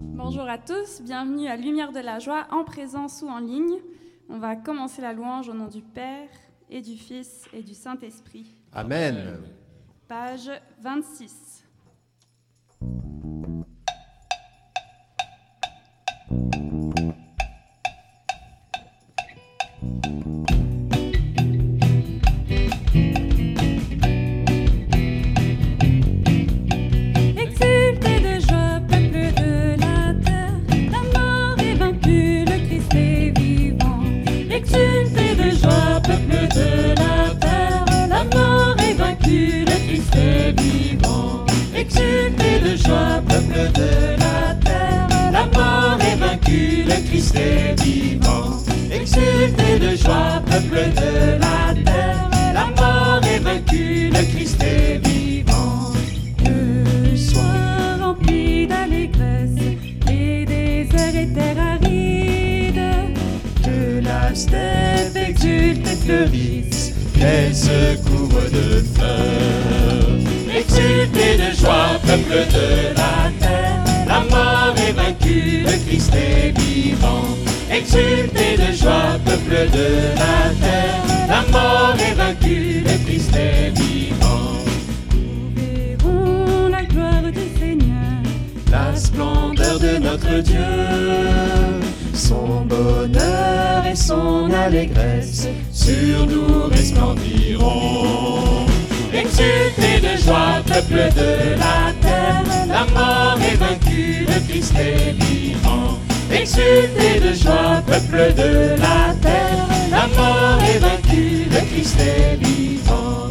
Bonjour à tous, bienvenue à Lumière de la Joie, en présence ou en ligne. On va commencer la louange au nom du Père et du Fils et du Saint-Esprit. Amen. Page 26. Vivant. Exultez de joie, peuple de la terre, la mort est vaincue, le Christ est vivant. Que soient remplis d'allégresse les déserts et terres arides, que la steppe exulte et fleurisse, Qu'elle se couvre de fleurs. Exultez de joie, peuple de la terre, est vaincue, le Christ est vivant. Exultez de joie, peuple de la terre, la mort est vaincue, le Christ est vivant. Nous verrons la gloire du Seigneur, La splendeur de notre Dieu, son bonheur et son allégresse sur nous resplendiront. Exultez de joie, peuple de la terre, la mort est vaincue, le Christ est vivant. Exultez de joie, peuple de la terre, la mort est vaincue, le Christ est vivant.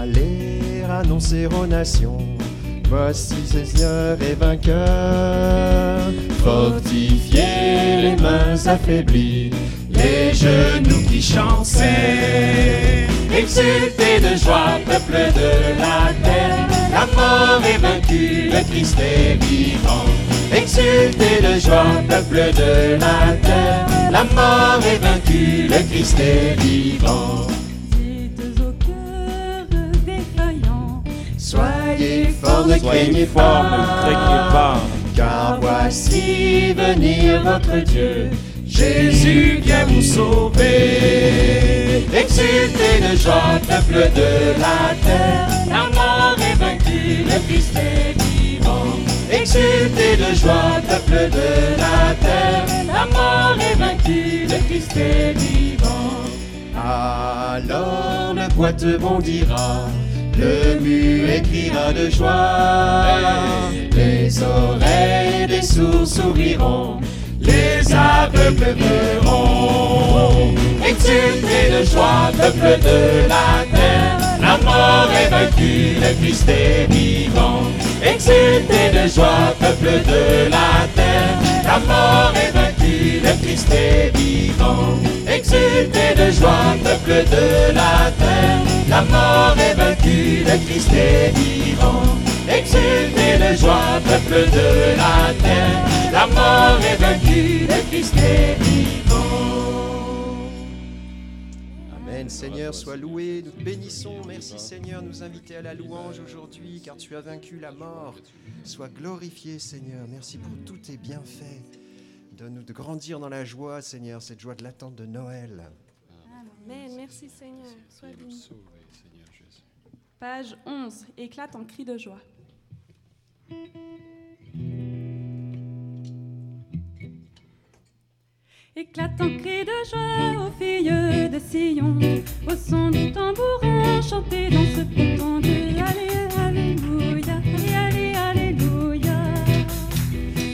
Allez annoncer aux nations, voici Seigneur et vainqueur. Fortifiez les mains affaiblies, les genoux qui chantaient. Exultez de joie, peuple de la terre, la mort est vaincue, le Christ est vivant. Exultez de joie, peuple de la terre, la mort est vaincue, le Christ est vivant. Dites au cœur défaillant, Soyez forts, ne craignez craignez pas. car voici venir votre Dieu. Jésus vient vous sauver. Exultez de joie, peuple de la terre, la mort le Christ est vivant. Exultez de joie, peuple de la terre, la mort est vaincue, le Christ est vivant. Alors le boiteux bondira, le muet criera de joie. Les oreilles des sourds s'ouvriront, les aveugles verront. Exultez de joie, peuple de la terre, mort est vaincue, le Christ est vivant. Exultez de joie, peuple de la terre, la mort est vaincue, le Christ est vivant. Exultez de joie, peuple de la terre, la mort est vaincue, le Christ est vivant. Exultez de joie, peuple de la terre, la mort est vaincue, le Christ est vivant. Amen. Seigneur, sois loué. Nous te bénissons. Merci Seigneur, de nous inviter à la louange aujourd'hui, car tu as vaincu la mort. Sois glorifié Seigneur. Merci pour tous tes bienfaits. Donne-nous de grandir dans la joie, Seigneur, cette joie de l'attente de Noël. Amen. Merci Seigneur. Sois béni. Page 11. Éclate en cris de joie. Éclate en cris de joie aux filles de Sion, au son du tambourin, chantez dans ce ponton Dieu. Allez, alléluia, allez, allez, alléluia.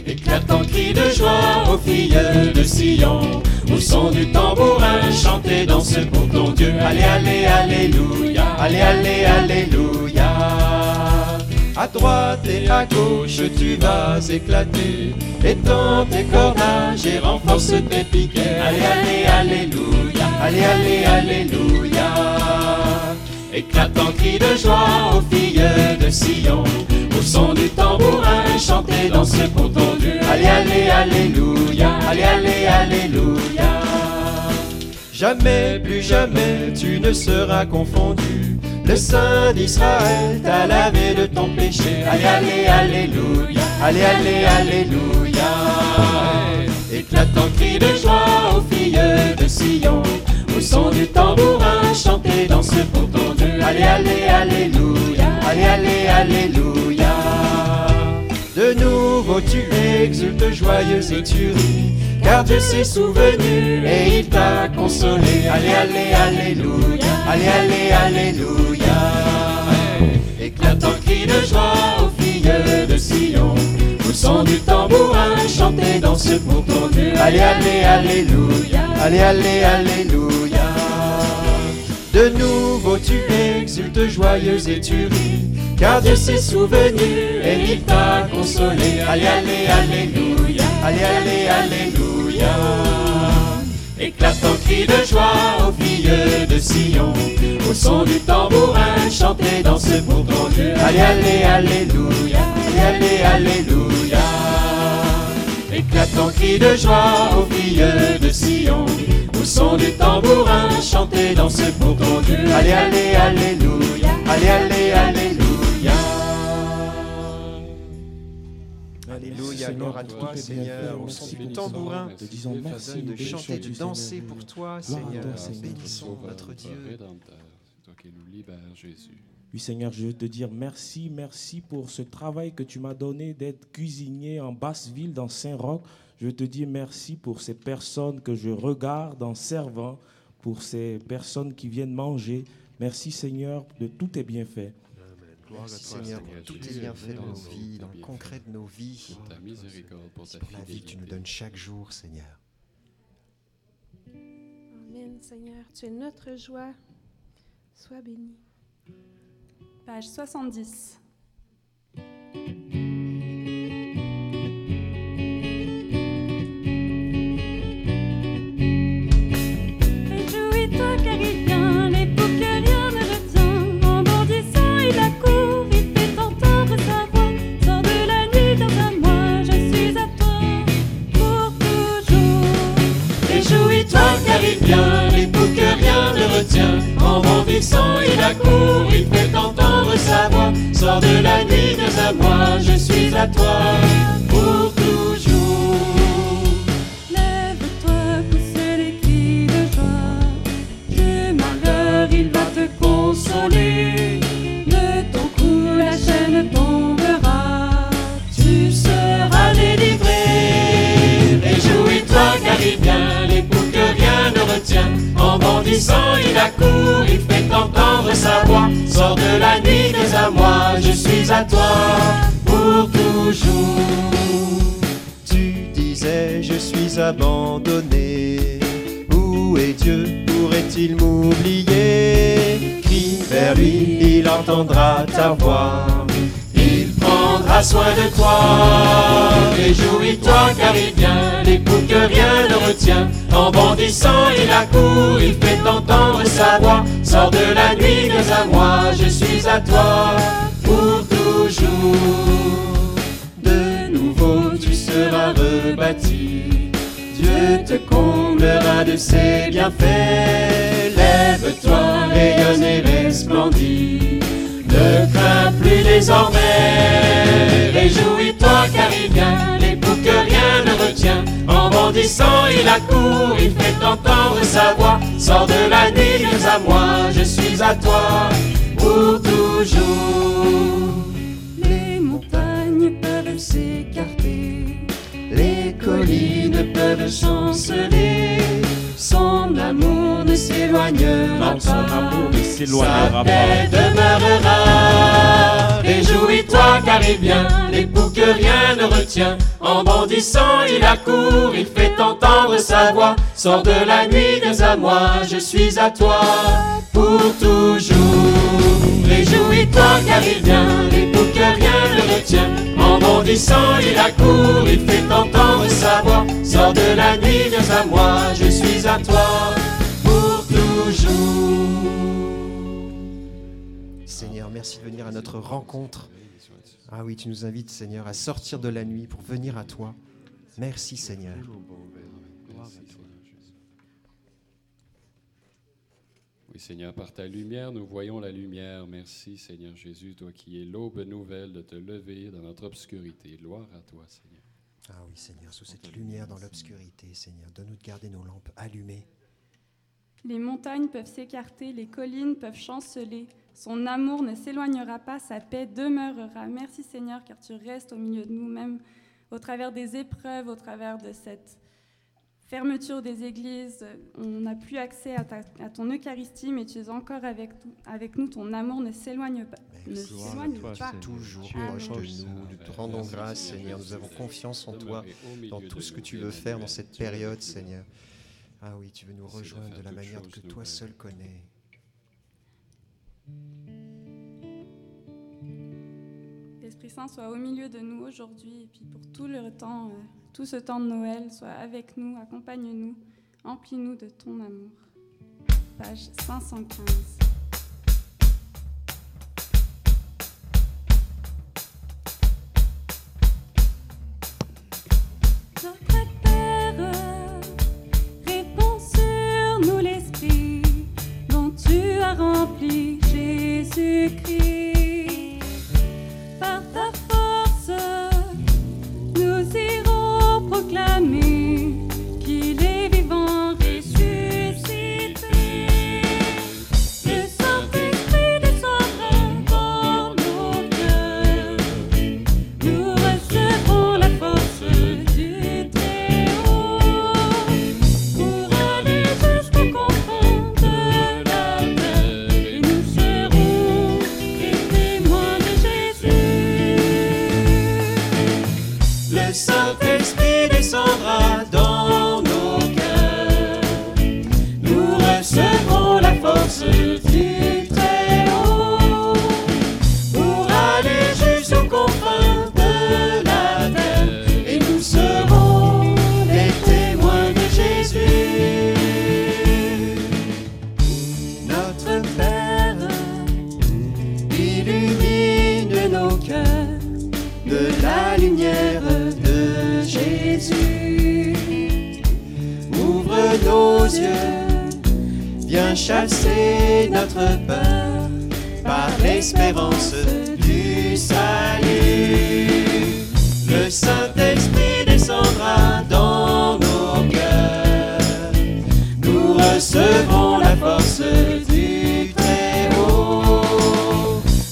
Éclate en cri de joie aux filles de Sion, au son du tambourin, chantez dans ce ton Dieu. Allez, allez, alléluia, allez, allez, alléluia. À droite et à gauche, tu vas éclater. Étends tes cordages et renforce tes piquets. Allez, allez, alléluia, allez, allez, alléluia. Éclate en cri de joie aux filles de Sion, au son du tambourin, chantez dans ce pour ton Dieu. Allez, allez, alléluia, allez, allez, alléluia. Jamais, plus jamais, tu ne seras confondu. Le Saint d'Israël t'a lavé de ton péché. Allez, allez, alléluia, Allez, allez, alléluia. Éclatant cri de joie aux filles de Sion, au son du tambourin, chantez dans ce pour Dieu. Allez, allez, alléluia. Allez, allez, alléluia. Nouveau tu exultes, joyeuse et tu ris, car Dieu s'est souvenu et il t'a consolé. Allez, allez, alléluia. Allez, allez, alléluia. Éclatant cri de joie aux filles de Sion, au son du tambourin, chantez dans ce pour ton Dieu. Allez, allez, alléluia. Allez, allez, alléluia. De nouveau tu exultes, joyeuse et tu ris, car Dieu s'est souvenu et il t'a consolé. Allez, allez, alléluia. Allez, allez, alléluia. Éclatant cri de joie aux filles de Sion, au son du tambourin, chantez dans ce pour ton Dieu. Allez, allez, alléluia. Allez, alléluia. Éclatant cri de joie aux filles Allez, allez, alléluia. Allez, allez, alléluia. Alléluia, Seigneur, gloire à toi, Seigneur. Au son du tambourin, Te disons merci, de chanter, de danser pour toi, Seigneur. Bénissons notre Dieu. Toi qui nous libères, Jésus. Oui, Seigneur, je veux te dire merci, merci pour ce travail que tu m'as donné d'être cuisinier en Basse-Ville, dans Saint-Roch. Je veux te dire merci pour ces personnes que je regarde en servant, pour ces personnes qui viennent manger. Merci, Seigneur, de tous tes bienfaits. Merci à toi, Seigneur pour tous tes bienfaits dans nos vies, dans le concret de nos vies. Pour ta miséricorde, pour ta Merci pour la vie que tu nous donnes chaque jour, Seigneur. Amen, Seigneur. Tu es notre joie. Sois béni. Page 70. Il accourt, il fait entendre sa voix. Sors de la nuit, viens à je suis à toi pour toujours. Tu disais, je suis abandonné. Où est Dieu? Pourrait-il m'oublier? Crie vers lui, il entendra ta voix. Il prendra soin de toi. Réjouis-toi car il En bondissant, il accourt, il fait entendre sa voix. Sors de la nuit, viens à moi, je suis à toi pour toujours. De nouveau, tu seras rebâti. Dieu te comblera de ses bienfaits. Lève-toi, rayonne et resplendis. Ne crains plus désormais, réjouis-toi car il vient, que rien ne retient. En bondissant, il accourt, il fait entendre sa voix. Sors de la nuit, viens à moi, je suis à toi pour toujours. Les montagnes peuvent s'écarter. Les collines peuvent chanceler. Son amour ne s'éloignera Dans son amour, pas. il s'éloignera Sa paix pas. demeurera. Réjouis-toi car il vient, l'époux que rien ne retient. En bondissant, il accourt, il fait entendre sa voix. Sors de la nuit, viens à moi, je suis à toi pour toujours. Réjouis-toi car il vient, l'époux que rien ne retient. En bondissant, il accourt, il fait entendre sa voix. De la nuit, viens à moi, je suis à toi pour toujours. Seigneur, merci de venir à notre rencontre. Ah oui, tu nous invites, Seigneur, à sortir de la nuit pour venir à toi. Merci, Seigneur. Oui, Seigneur, par ta lumière, nous voyons la lumière. Merci, Seigneur Jésus, toi qui es l'aube nouvelle de te lever dans notre obscurité. Gloire à toi, Seigneur. Ah oui, Seigneur, sous cette lumière dans l'obscurité, Seigneur, donne-nous de garder nos lampes allumées. Les montagnes peuvent s'écarter, les collines peuvent chanceler. Son amour ne s'éloignera pas, sa paix demeurera. Merci Seigneur, car tu restes au milieu de nous, même au travers des épreuves, au travers de cette fermeture des églises. On n'a plus accès à, ta- à ton Eucharistie, mais tu es encore avec, nous- avec nous. Ton amour ne s'éloigne pas. Ne s'éloigne toi, pas. Seigneur. Toujours Tu es proche de nous, nous te rendons Merci, grâce, Seigneur Seigneur, nous avons confiance en toi, dans tout ce que tu veux faire dans cette période. Seigneur. Ah oui, tu veux nous rejoindre de la manière que toi seul connais. L'Esprit Saint soit au milieu de nous aujourd'hui et puis pour tout le temps, euh, tout ce temps de Noël, soit avec nous, accompagne-nous, emplis-nous de ton amour. Page 515. Chasser notre peur par l'espérance du salut. Le Saint-Esprit descendra dans nos cœurs. Nous recevrons la force du Très-Haut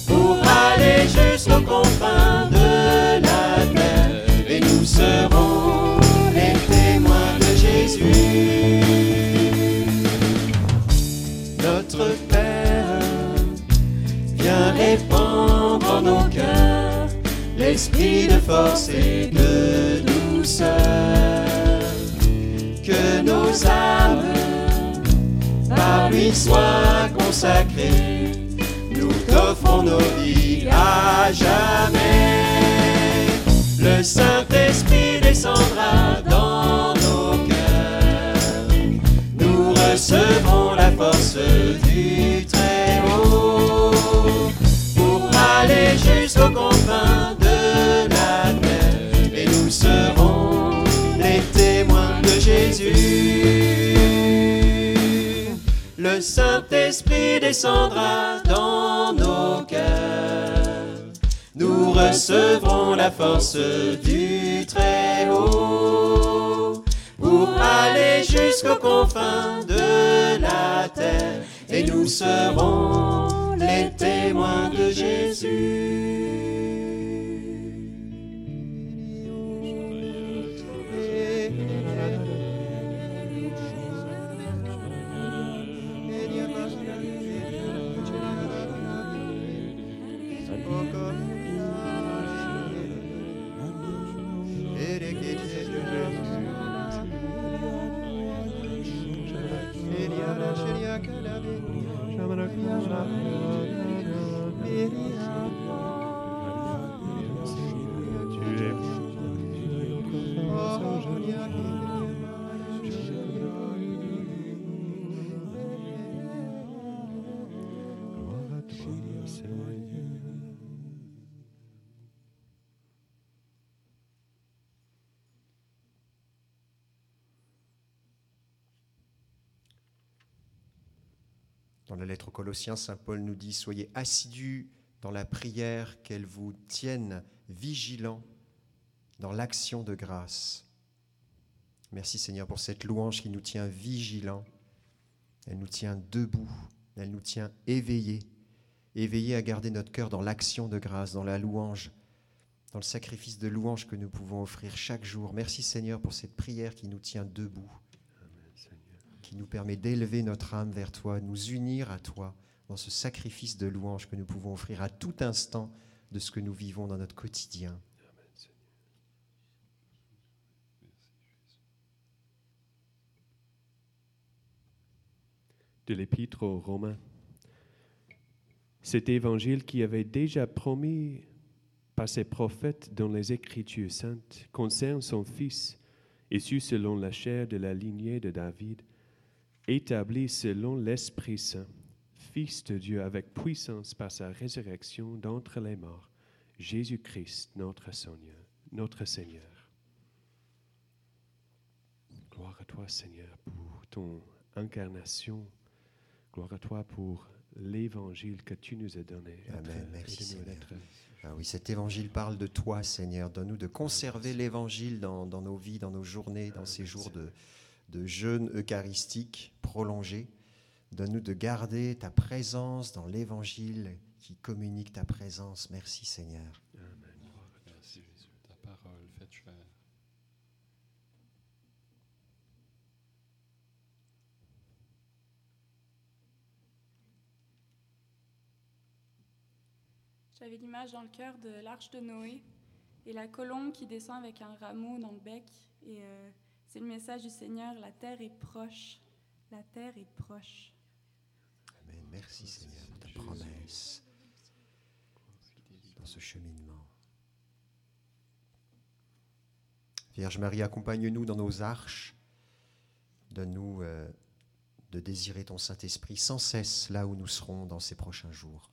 pour aller jusqu'aux confins l'esprit de force et de douceur. Que nos âmes par lui soient consacrées. Nous t'offrons nos vies à jamais. Le Saint-Esprit Saint-Esprit descendra dans nos cœurs. Nous recevrons la force du Très-Haut pour aller jusqu'aux confins de la terre. Et nous serons les témoins de Jésus. Tu es Dans la lettre aux Colossiens, Saint Paul nous dit, soyez assidus dans la prière, qu'elle vous tienne vigilants dans l'action de grâce. Merci Seigneur pour cette louange qui nous tient vigilants, elle nous tient debout, elle nous tient éveillés, éveillés à garder notre cœur dans l'action de grâce, dans la louange, dans le sacrifice de louange que nous pouvons offrir chaque jour. Merci Seigneur pour cette prière qui nous tient debout, qui nous permet d'élever notre âme vers toi, nous unir à toi dans ce sacrifice de louange que nous pouvons offrir à tout instant de ce que nous vivons dans notre quotidien. de l'Épître aux Romains. Cet évangile qui avait déjà promis par ses prophètes dans les Écritures saintes concerne son Fils, issu selon la chair de la lignée de David, établi selon l'Esprit Saint, Fils de Dieu avec puissance par sa résurrection d'entre les morts, Jésus-Christ, notre Seigneur, notre Seigneur. Gloire à toi, Seigneur, pour ton incarnation. Gloire à toi pour l'évangile que tu nous as donné. Amen. Merci, Seigneur. Ah oui, cet évangile parle de toi, Seigneur. Donne-nous de conserver l'évangile dans, dans nos vies, dans nos journées, dans ces jours de, de jeûne eucharistique prolongé. Donne-nous de garder ta présence dans l'évangile qui communique ta présence. Merci, Seigneur. Merci Jésus. Ta parole faite chair. J'avais l'image dans le cœur de l'arche de Noé et la colombe qui descend avec un rameau dans le bec. Et euh, c'est le message du Seigneur, la terre est proche. La terre est proche. Amen. Merci, Seigneur, pour ta promesse dans ce cheminement. Vierge Marie, accompagne-nous dans nos arches. Donne-nous euh, de désirer ton Saint-Esprit sans cesse là où nous serons dans ces prochains jours.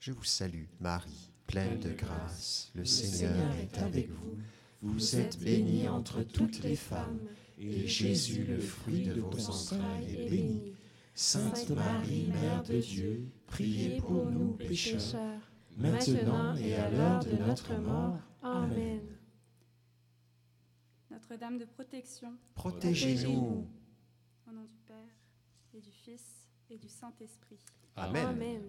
Je vous salue, Marie, pleine de grâce. Le Seigneur est avec vous. Vous êtes bénie entre toutes les femmes, et Jésus, le fruit de vos entrailles, est béni. Sainte Marie, Mère de Dieu, priez pour nous pécheurs, maintenant et à l'heure de notre mort. Amen. Notre-Dame de protection, Protégez-nous. au nom du Père et du Fils et du Saint-Esprit. Amen. Amen.